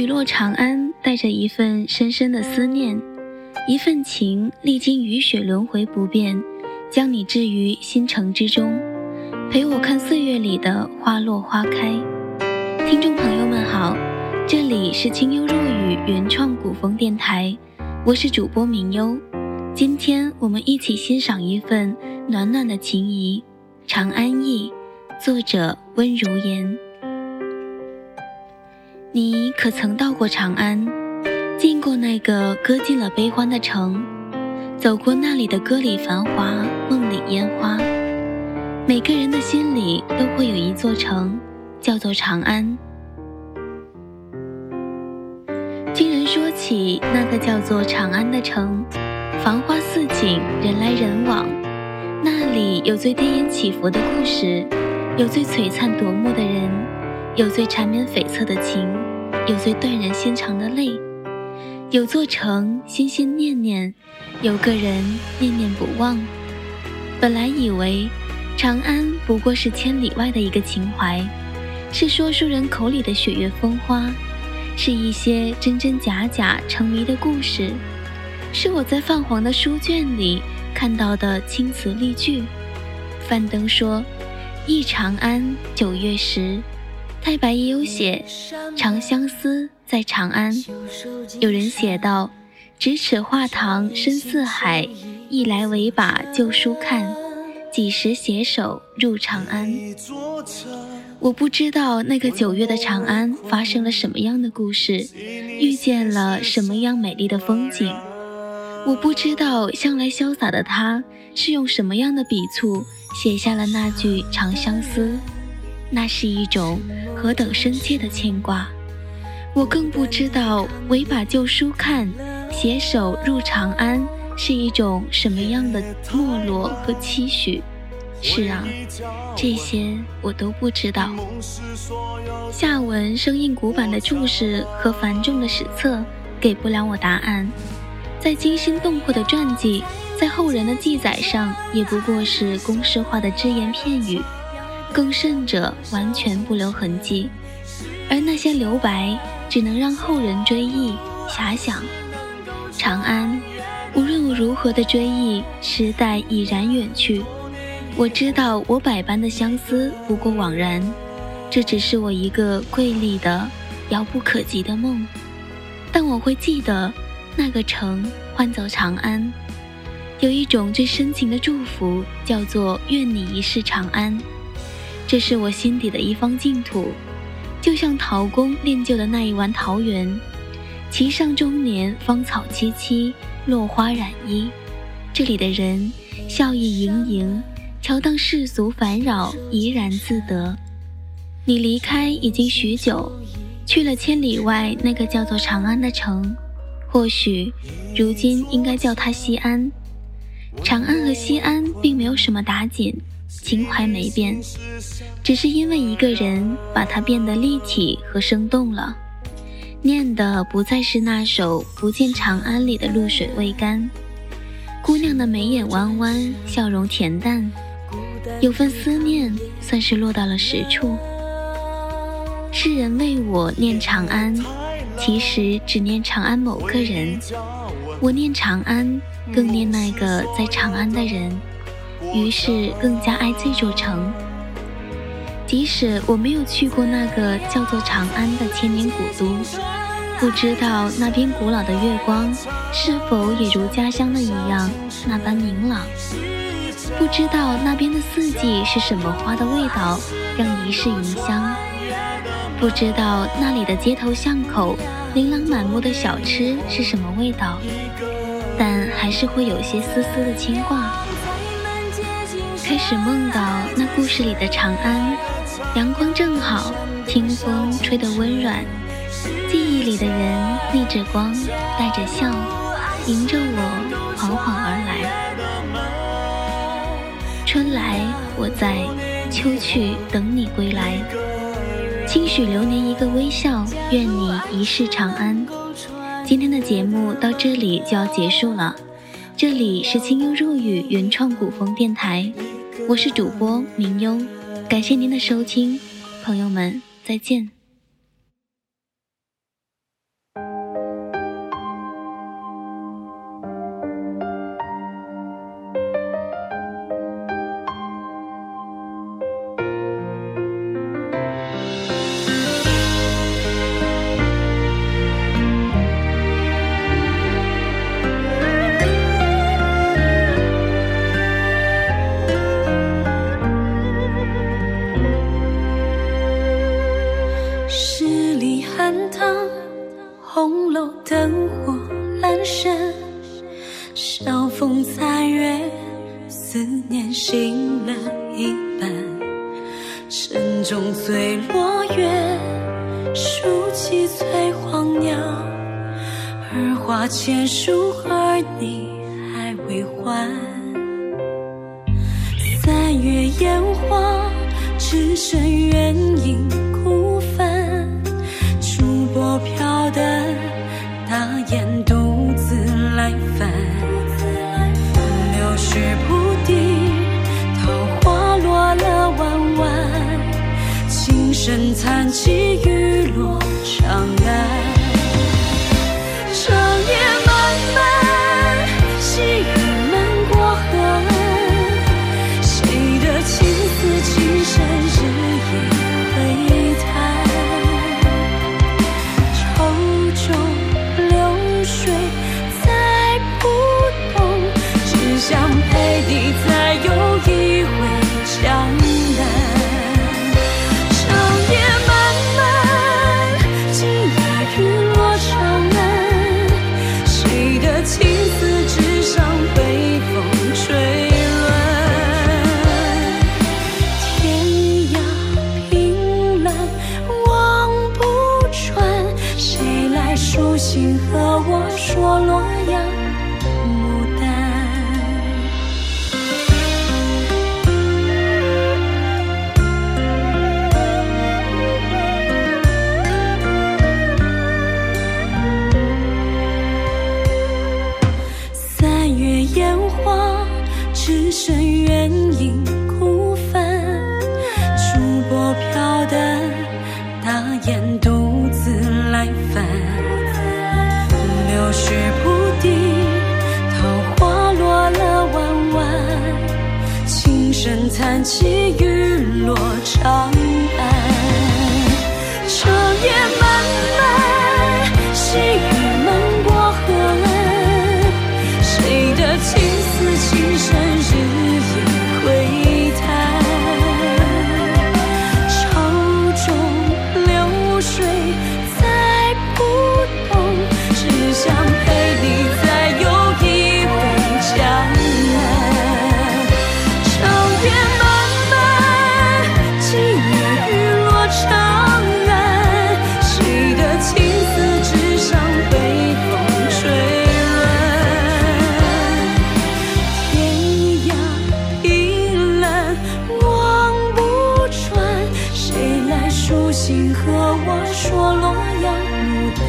雨落长安，带着一份深深的思念，一份情，历经雨雪轮回不变，将你置于心城之中，陪我看岁月里的花落花开。听众朋友们好，这里是清幽若雨原创古风电台，我是主播明幽。今天我们一起欣赏一份暖暖的情谊，《长安忆》，作者温如言。你可曾到过长安，进过那个搁尽了悲欢的城，走过那里的歌里繁华，梦里烟花。每个人的心里都会有一座城，叫做长安。听人说起那个叫做长安的城，繁花似锦，人来人往。那里有最跌宕起伏的故事，有最璀璨夺目的人。有最缠绵悱恻的情，有最断人心肠的泪。有座城心心念念，有个人念念不忘。本来以为长安不过是千里外的一个情怀，是说书人口里的雪月风花，是一些真真假假成谜的故事，是我在泛黄的书卷里看到的青词丽句。范登说：“忆长安九月时。”太白也有写《长相思》在长安，有人写道：“咫尺画堂深似海，一来唯把旧书看，几时携手入长安？”我不知道那个九月的长安发生了什么样的故事，遇见了什么样美丽的风景。我不知道向来潇洒的他是用什么样的笔触写下了那句《长相思》。那是一种何等深切的牵挂，我更不知道唯把旧书看，携手入长安是一种什么样的没落和期许。是啊，这些我都不知道。下文生硬古板的注释和繁重的史册给不了我答案，在惊心动魄的传记，在后人的记载上也不过是公式化的只言片语。更甚者，完全不留痕迹，而那些留白，只能让后人追忆遐想。长安，无论我如何的追忆，时代已然远去。我知道，我百般的相思不过枉然，这只是我一个瑰丽的、遥不可及的梦。但我会记得，那个城唤作长安，有一种最深情的祝福，叫做愿你一世长安。这是我心底的一方净土，就像陶公练就的那一湾桃源，其上终年芳草萋萋，落花染衣。这里的人笑意盈盈，乔荡世俗烦扰，怡然自得。你离开已经许久，去了千里外那个叫做长安的城，或许如今应该叫它西安。长安和西安并没有什么打紧。情怀没变，只是因为一个人把它变得立体和生动了。念的不再是那首“不见长安”里的露水未干，姑娘的眉眼弯弯，笑容恬淡，有份思念算是落到了实处。世人为我念长安，其实只念长安某个人。我念长安，更念那个在长安的人。于是更加爱这座城，即使我没有去过那个叫做长安的千年古都，不知道那边古老的月光是否也如家乡的一样那般明朗，不知道那边的四季是什么花的味道让一世余香，不知道那里的街头巷口琳琅满目的小吃是什么味道，但还是会有些丝丝的牵挂。开始梦到那故事里的长安，阳光正好，清风吹得温软，记忆里的人逆着光，带着笑，迎着我缓缓而来。春来我在，秋去等你归来。轻许流年一个微笑，愿你一世长安。今天的节目到这里就要结束了，这里是清幽若雨原创古风电台。我是主播明优，感谢您的收听，朋友们再见。晓风残月，思念醒了一半。晨钟醉落月，数起翠黄鸟。而花千树，儿你还未还。三月烟花，只剩远影残起，雨落长安。只剩远影孤帆。竹波飘的大雁独自来返。柳絮铺地，桃花落了弯弯。琴声残起，雨落长安。长夜漫漫，星和我说洛阳牡丹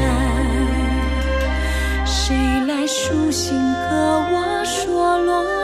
谁来书信和我说洛